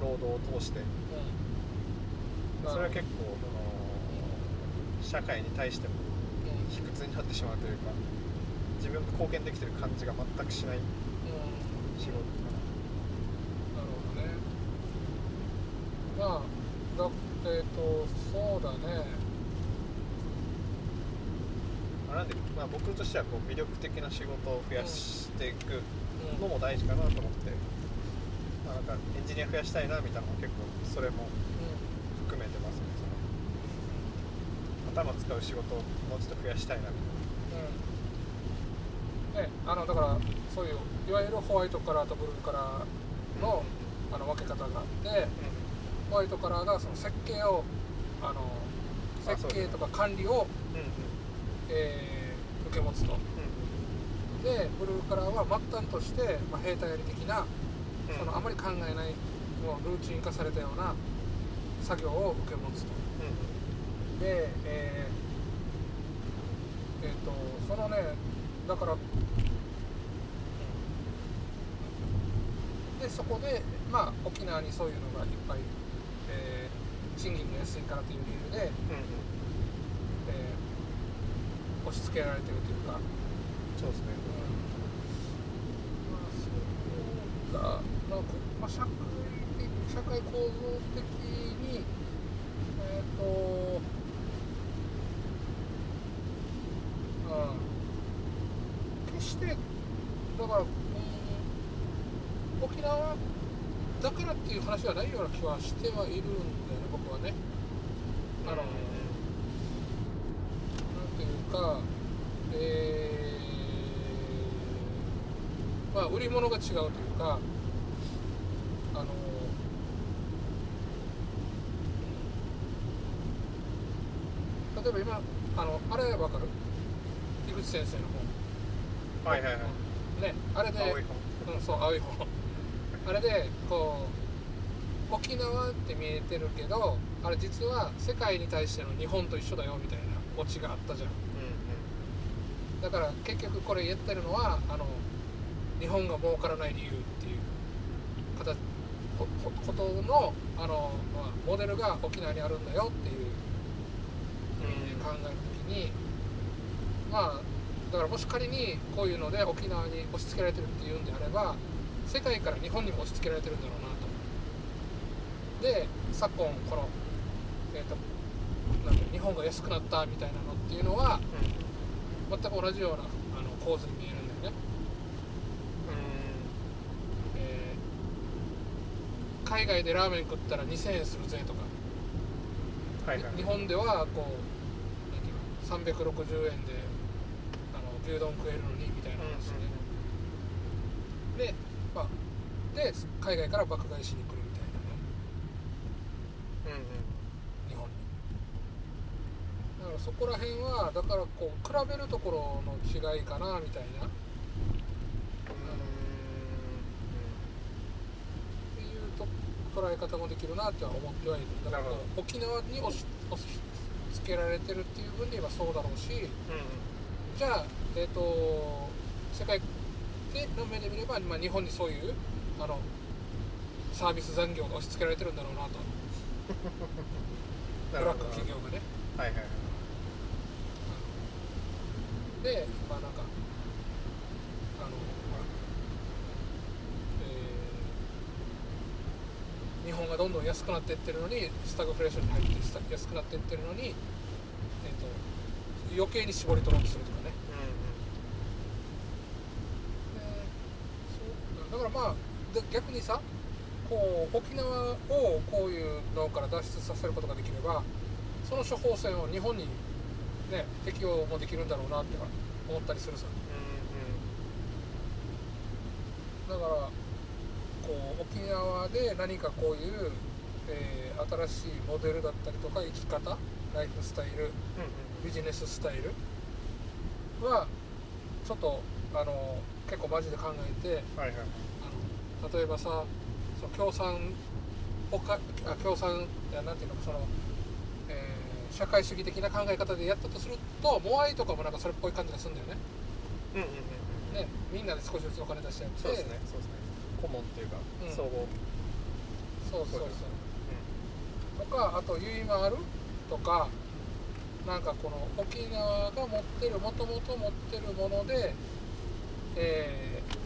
労働を通してそれは結構その社会に対しても卑屈になってしまうというか自分が貢献できてる感じが全くしない仕事かなるほどねまあだえっ、とそうだねな、まあ、僕としてはこう魅力的な仕事を増やしていくうんのも大事かなと思って、まあ、なんかエンジニア増やしたいなみたいなのも結構それも含めてますね。その頭使う仕事をもうちょっと増やしたいなみたいな。うん。ねあのだからそういういわゆるホワイトカラーとブルーカラーのあの分け方があってホワイトカラーがその設計をあのあ設計とか管理を、うんうん。えー受け持つと。うん。でブルーカラーは末端として、まあ、兵隊寄り的なうん。そのあまり考えないもうルーチン化されたような作業を受け持つと。うん。でえーえーとそのねだからでそこでまあ沖縄にそういうのがいっぱい、えー賃金が安いからという理由で、うん押し付けられてるというか、そうですね。まあそうか、まあこまあ、社会的社会構造的にえっ、とうん決してだから、うん、沖縄だからっていう話はないような気はしてはいるんだよね僕はね。あの、なんていうか、えーまあ、売り物が違うというか、あの、例えば今、あの、あれわかる？井口先生の本。はいはいはいね、あれで、うん、そう、青い本。あれで、こう、沖縄って見えてるけど、あれ実は世界に対しての日本と一緒だよみたいなオチがあったじゃん。うんだから結局これ言ってるのはあの日本が儲からない理由っていう形ことのあの、まあ、モデルが沖縄にあるんだよっていう意味で考えるときにまあだからもし仮にこういうので沖縄に押し付けられてるっていうんであれば世界から日本にも押し付けられてるんだろうなと。で昨今この、えー、となん日本が安くなったみたいなのっていうのは全く同じようなあの構図に見えるんだよね、えー海外でラーメン食ったら2000円するぜとか。はいはい。日本ではこうなんていうの360円であの牛丼食えるのにみたいな話で、で,、まあ、で海外から爆買いしに来るみたいなね。うんうん。日本に。だからそこら辺はだからこう比べるところの違いかなみたいなっていうと捉え方もできるなっては思ってはいる。だから沖縄に押し押し付けられてるっていう分で言えばそうだろうしうんうんじゃあえっ、と世界での目で見れば、まあ、日本にそういうあのサービス残業が押し付けられてるんだろうなと。ブラック企業がね。はいはいはい。でまあなんかあのほら、えー日本がどんどん安くなっていってるのにスタグフレーションに入って安くなっていってるのに、えー、と余計に絞り取ろうとするとかね。でそうだからまあで逆にさこう沖縄をこういうのから脱出させることができればその処方箋を日本にね適用もできるんだろうなって思ったりするさ。だからこう沖縄で何かこういう、えー新しいモデルだったりとか生き方ライフスタイルうんうん。うんビジネススタイルはちょっとあの結構マジで考えてはいはい。あの例えばさその共産おかあ共産いやなんていうのその、えー社会主義的な考え方でやったとするとモアイとかもなんかそれっぽい感じがするんだよね。うんうんうんうん。ねみんなで少しずつお金出し合ってそうですねそうですね顧問っていうかうん。総合。そうそうそう。そうですとかあとゆいまーるとかなんかこの沖縄が持ってるもともと持ってるもので、えー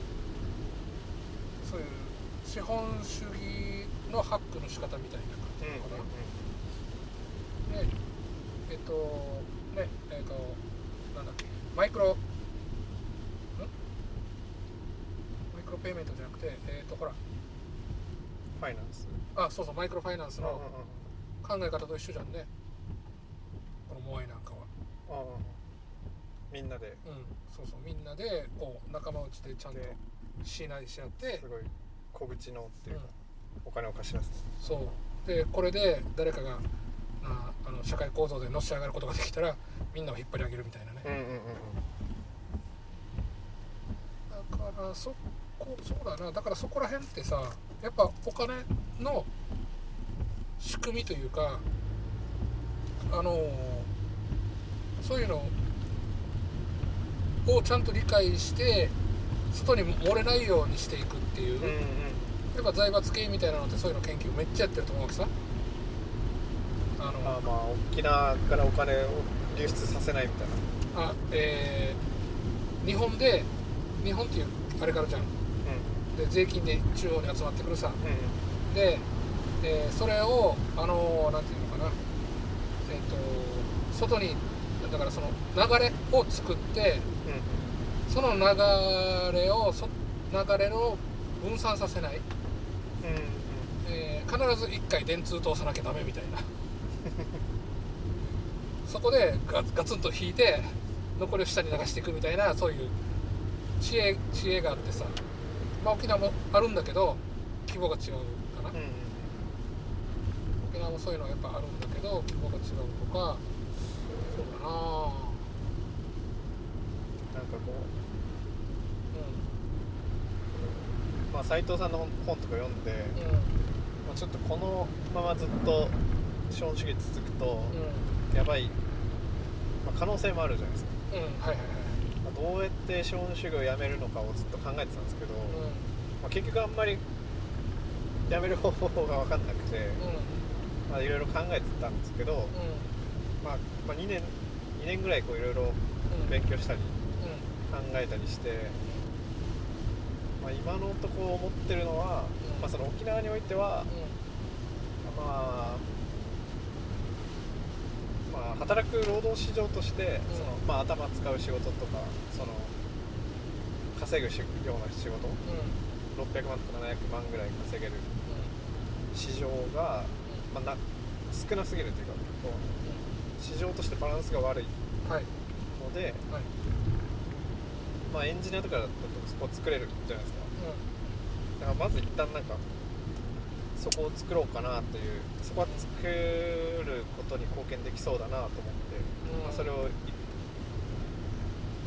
そういう資本主義のハックの仕方みたいな感じうんなのかな、うんでえっとねえっとなんだっけマイクロん？マイクロペイメントじゃてえっとほら。ファイナンス。あそうそうマイクロファイナンスの考え方と一緒じゃんね。このモアイなんかは。うんうんみんなで。うん。そうそうみんなでこう仲間内でちゃんとで。しないし合って。すごい小口のっていうかうん。お金を貸し出す。そう。でこれで誰かがああの社会構造でのし上がることができたらみんなを引っ張り上げるみたいなね、うんうんうんうん。だからそこそうだな。だからそこら辺ってさやっぱお金の仕組みというかあのそういうのをちゃんと理解して外に漏れないようにしていくっていう、うんうん。やっぱ財閥系みたいなのってそういうの研究めっちゃやってると思うわけさ。あのあまあ沖縄からお金を流出させないみたいな。あえー日本で日本っていうあれからじゃん。うで税金で中央に集まってくるさ。んうん。で、えーそれをあのなんていうのかな。えっ、と外にだからその流れを作ってうん。その流れをそ流れを分散させない、うんえー必ず1回電通通さなきゃダメみたいな。そこでガガツンと引いて残りを下に流していくみたいなそういう知恵知恵があってさ、まあ、沖縄もあるんだけど規模が違うかな、うんうん沖縄もそういうのはやっぱあるんだけど規模が違うとかそうだな。なんかこううまあ斉藤さんの本本とか読んで、んうん。まあ、ちょっとこのままずっと資本主義続くとうん。やばい、まあ、可能性もあるじゃないですか、うんはいはいはい。まあ、どうやって資本主義をやめるのかをずっと考えてたんですけど、まあ、結局あんまりやめる方法が分かんなくて、うん。うんまあ、いろいろ考えてたんですけど、うん。まあまあ、2年2年ぐらいこういろいろうん。勉強したりうん。考えたりして、まあ、今のところ思ってるのは、うん。まあ、その沖縄においては、うまあ、まあ、働く労働市場として、うん。そのまあ、頭使う仕事とかその稼ぐしような仕事。んうん。600万とか700万ぐらい稼げる市場が、まあ、な少なすぎるというかこう市場としてバランスが悪いうんはい。ので、はい。まあ、エンジニアとかだとそこ作れるじゃないですか。うだからまず一旦なんかそこを作ろうかなというそこは作ることに貢献できそうだなと思って、うん。まあ、それをい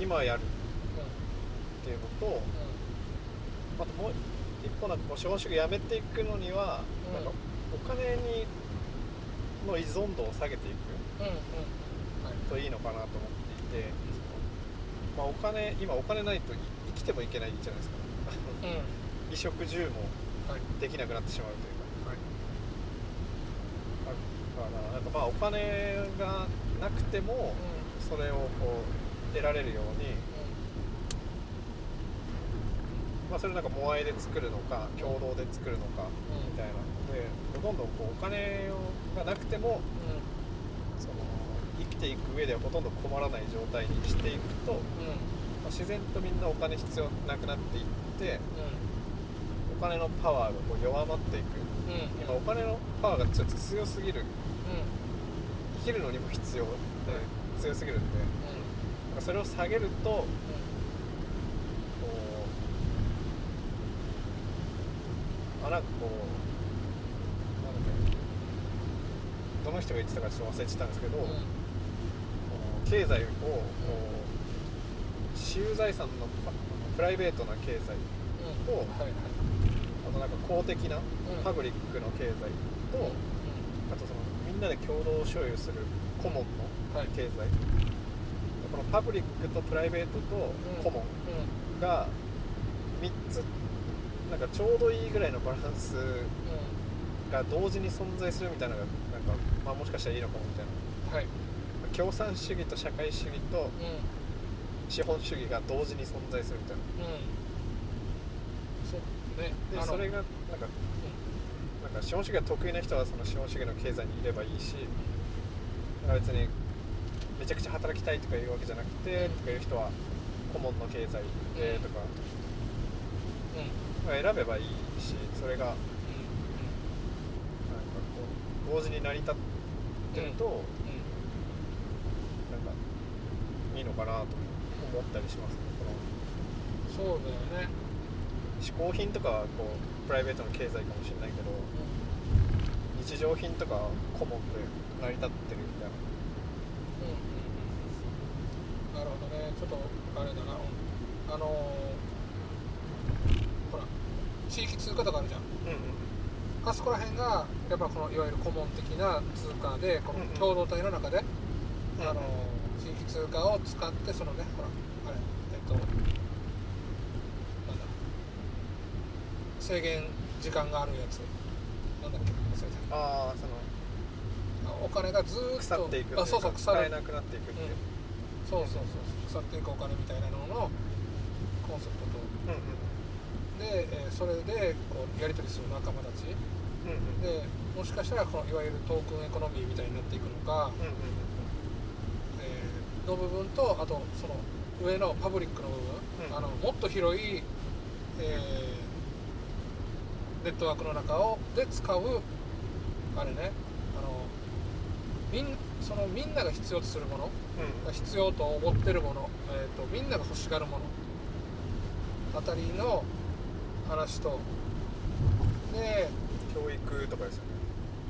今やるっていうのとあともう一歩なんかこう資本主義やめていくのには、うん。なんかお金にの依存度を下げていくといいのかなと思っていて、まあ、お金今お金ないとい生きてもいけないじゃないですか。うん。衣食住もはい。できなくなってしまうというかはいだからなんかまあお金がなくてもそれをこう得られるように、まあ、それなんかモアイで作るのか共同で作るのかうん。みたいなでどんどんこうお金がなくてもその生きていく上ではほとんど困らない状態にしていくと、まあ、自然とみんなお金必要なくなっていってうお金のパワーがこう弱まっていく。今お金のパワーがちょっと強すぎるきるのにも必要で強すぎるんで。うん。それを下げるとこうあなんかこうなんだっけどの人が言ってたかちょっと忘れてたんですけど、うん。この経済をこう私有財産のパプライベートな経済うん。とはいはい。あとなんか公的なうん。パブリックの経済と、んなで共同所有するコモンのはい。経済、このパブリックとプライベートとコモンん。が3つなんかちょうどいいぐらいのバランスうん。が同時に存在するみたいなのがなんか、まあ、もしかしたらいいのかもみたいな。はい。共産主義と社会主義とうん。資本主義が同時に存在するみたいな。うん。そうね。でそれがなんか資本主義が得意な人はその資本主義の経済にいればいいし別にめちゃくちゃ働きたいとかいうわけじゃなくて、うんとかいう人は顧問の経済でとか、うん。選べばいいしそれがなんかこう同時に成り立ってると、うん。うん。なんかいいのかなと思ったりしますねこの。そうだよね。嗜好品とかはこうプライベートの経済かもしれないけど日常品とかは顧問で成り立ってるみたいな。うんうんうんなるほどね。ちょっとあれだな。うんあのーほら地域通貨とかあるじゃん。うんあそこら辺がやっぱこのいわゆる顧問的な通貨でこのうんうん。共同体の中で、うんあの地域通貨を使ってそのねほらあれえっとなんだ制限時間があるやつ。なんだっけ？忘れた。ああそのあお金がずーっと。腐っていくあそうそうか腐る。使えなくなっていくっていう、そうそうそう腐っていくお金みたいなののコンセプトと。うんうん。で、えーそれでこうやり取りする仲間たち。うんうん。でもしかしたらこのいわゆるトークンエコノミーみたいになっていくのか、うんうん。えーの部分とあとその上のパブリックの部分、うん。あのもっと広い、えーネットワークの中をで使うあれね。あのみんそのみんなが必要とするものうん。必要と思ってるもの、えー、とみんなが欲しがるものあたりの話とで、教育とかですよね。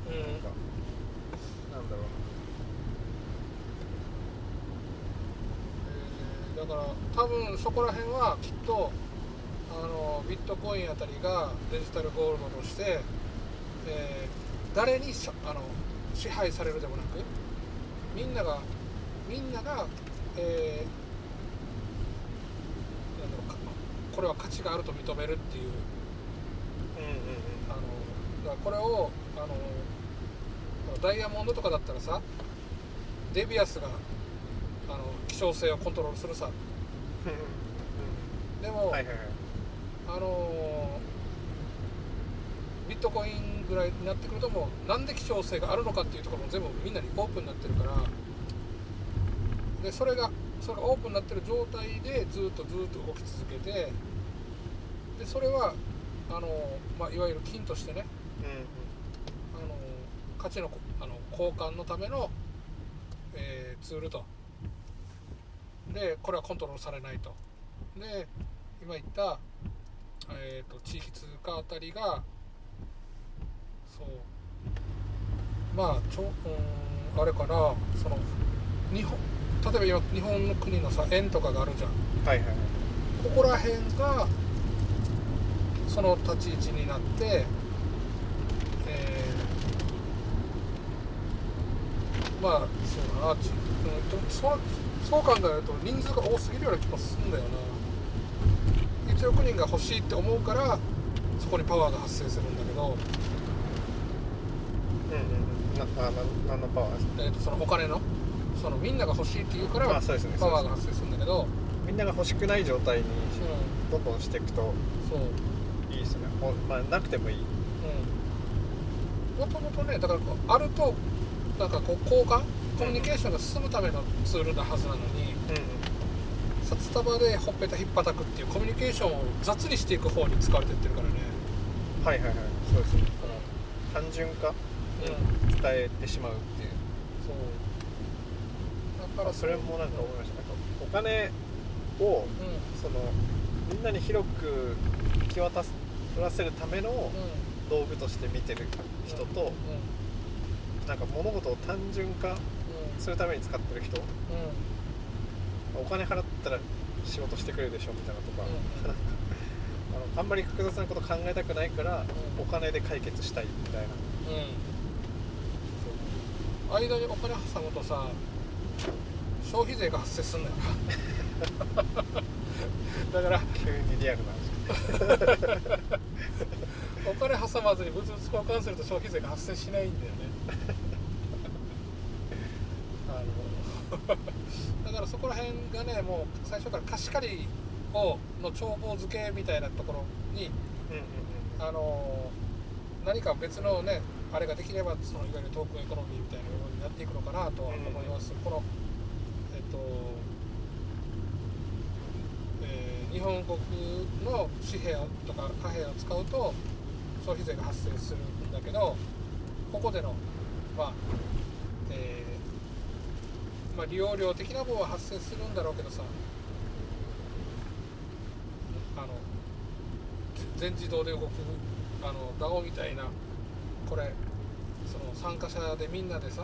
うん。なんかなんだろう。えーだから多分そこら辺はきっとあのビットコインあたりがデジタルゴールドとして、えー誰にしあの支配されるでもなくみんながみんなが、えーこれは価値があると認めるっていううんうんあのだからこれをあのダイヤモンドとかだったらさデビアスがあの希少性をコントロールするさ。うん。でも、はいはいはいあのービットコインぐらいになってくるともうなんで希少性があるのかっていうところも全部みんなにオープンになってるから。でそれがそれがオープンになってる状態でずっとずっと動き続けてでそれはあのーまあ、いわゆる金としてね、うん。あのー価値のこあの交換のための、えーツールと。でこれはコントロールされないと。で今言った、えー、と地域通貨あたりがそう。まあちょうーんあれかなその日本例えば今日本の国のさ円とかがあるじゃん。うんはいはいはい。ここら辺がその立ち位置になって、えーまあそうだなち、うん、とそうそう考えると人数が多すぎるような気もするんだよな1億人が欲しいって思うからそこにパワーが発生するんだけど、うんうん何のパワー？ですかえー、とそのお金の？そのみんなが欲しいって言うからパワーが発生するんだけど、みんなが欲しくない状態にうん、どんどんしていくとそう。いいですね。まあなくてもいい。うん。もともとねだからこうあるとなんかこう交換？コミュニケーションが進むためのツールなはずなのにうん札束でほっぺたひっぱたくっていうコミュニケーションを雑にしていく方に使われてってるからね。はいはいはい。そうですね。単純化うん。伝えてしまうっていう。そう。だからそれもなんか思いました。なんかお金をうん。そのみんなに広く行き渡らせるためのうん。道具として見てる人とうん。なんか物事を単純化うん。するために使ってる人。うん。お金払ったら仕事してくれるでしょみたいなとか、うん。なんかあのあんまり複雑なこと考えたくないから、うん。お金で解決したいみたいな。うん。間にお金挟むとさ消費税が発生すんだよな。だから急にリアルな話お金挟まずに物々交換すると消費税が発生しないんだよね。あのだからそこら辺がねもう最初から貸し借りをの帳簿付けみたいなところにうんうんあの何か別のねあれができればそのいわゆるトークンエコノミーみたいな部分になっていくのかなとは思います、このえっと、えー日本国の紙幣とか貨幣を使うと消費税が発生するんだけどここでのまあえーまあ利用料的な分は発生するんだろうけどさ。あの全自動で動くあの DAO みたいなこれその参加者でみんなでさ。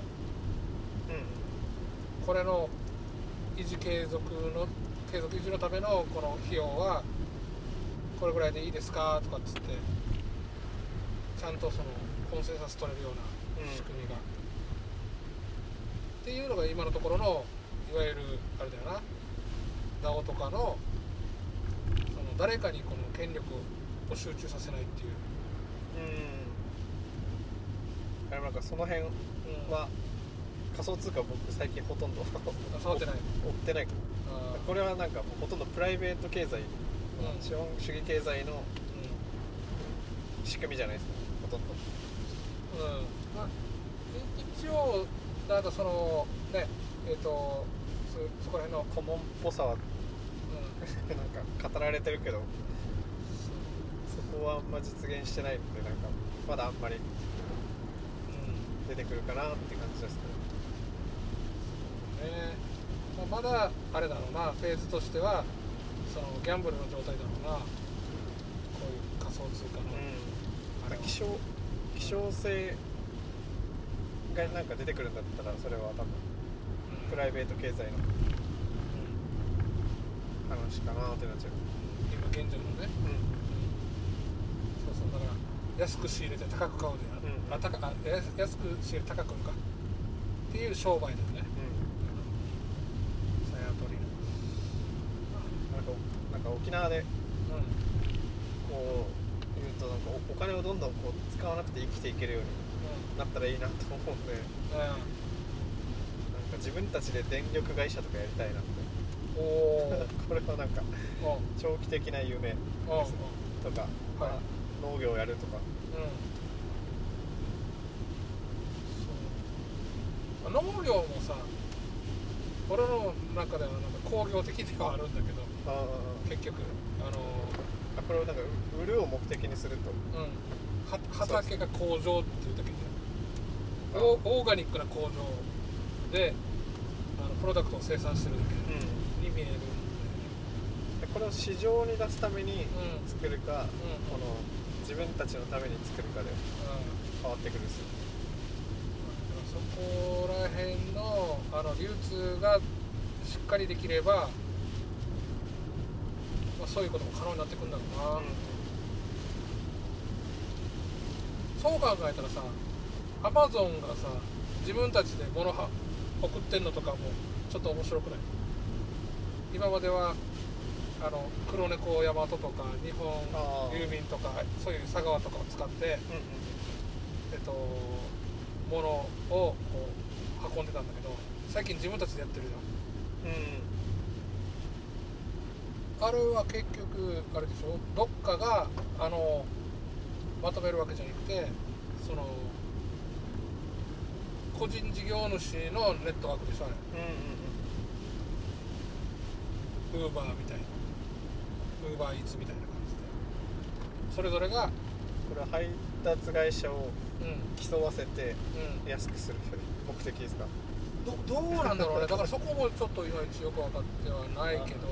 うん。うんこれの維持継続の継続維持のためのこの費用はこれぐらいでいいですか？とかっつってちゃんとそのコンセンサス取れるような仕組みが、っていうのが今のところのいわゆるあれだよな DAO とかのその誰かにこの権力を集中させないっていう、うん。あれなんかその辺うん。は仮想通貨僕最近ほとんど触ってない。追ってない。これはなんかもうほとんどプライベート経済、うん。資本主義経済のうん。仕組みじゃないですかほとんど。うん。まあ、い一応なんかそのねえっ、とそそこら辺の、顧問っぽさはうん、なんか語られてるけどそこはあんま実現してないのでなんかまだあんまりうん出てくるかなって感じですね。ね。まあ、まだあれだろうな。フェーズとしてはそのギャンブルの状態だろうな。こういう仮想通貨の、あれは希少希少性がなんか出てくるんだったらそれは多分うんプライベート経済のうん話かなってなっちゃう。今現状のね、そうそうだから安く仕入れて高く買うであ,、うん。あ高あ安安く仕入れて高く売るか。っていう商売だよね。うん。さやとりなんかなんか沖縄でうこう言うとなんかおお金をどんどんこう使わなくて生きていけるように。んうんなったらいいなと思うんで。なんか自分たちで電力会社とかやりたいなって。お これはなんかうん。長期的な夢。うんとか、まあ農業をやるとか。うん。そう。農業もさ俺の中ではなんか工業的ではあるんだけどあ結局あのあこれをなんか売るを目的にすると。うん。は畑が工場っていうだけであオーガニックな工場であのプロダクトを生産してるだけうん。に見える。んでこれを市場に出すために作るか、うん。この自分たちのために作るかでうん。うん変わってくるし。そこら辺のあの流通がしっかりできれば、まあ、そういうことも可能になってくるんだろうな、そう考えたらさアマゾンがさ自分たちで物は送ってんのとかもちょっと面白くない？今まではあの黒猫ヤマトとか日本郵便とかそういう佐川とかを使ってうんうんえっと、ものをこう運んでたんだけど最近自分たちでやってるじうん。ゃん。あれは結局あれでしょ？どっかがあのまとめるわけじゃなくてその個人事業主のネットワークでしょあれ。うんうんウーバーみたいなウーバーイーツみたいな感じで。それぞれがこれは配達会社をうんうん競わせて安くする目的ですか？どどうなんだろうね。だからそこもちょっといまいちよく分かってはないけど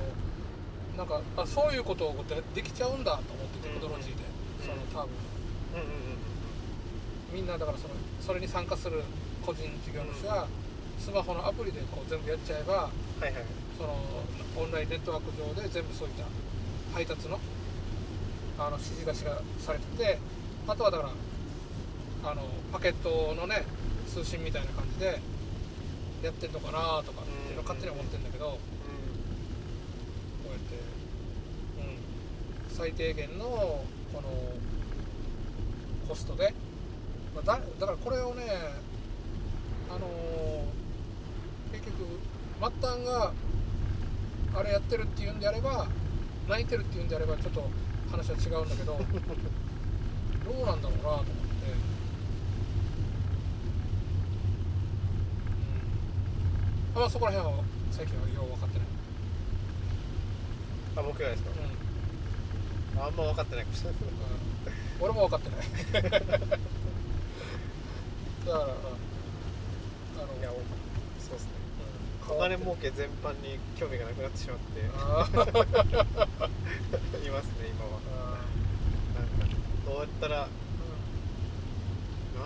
なんかあそういうことをでできちゃうんだと思ってテクノロジーで、うんその多分。うんうん。みんなだからそのそれに参加する個人事業主はスマホのアプリでこう全部やっちゃえばうんはいはい。そのオンラインネットワーク上で全部そういった配達のあの指示出しがされててあとはだからあのパケットのね通信みたいな感じでやってんのかなとかっていうのを勝手に思ってるんだけど、こうやって、うん、最低限のこのコストで、まあ、だだからこれをねあのー結局末端があれやってるっていうんであれば泣いてるっていうんであればちょっと話は違うんだけど どうなんだろうなと思って、うん、あまあそこら辺は最近はよう分かってない、あ僕がですか？うん。あんま分かってないかもしれない。うん。俺も分かってない。だから、い。やそうですね。うん。お金儲け全般に興味がなくなってしまって。いますね今は。あなんかどうやったら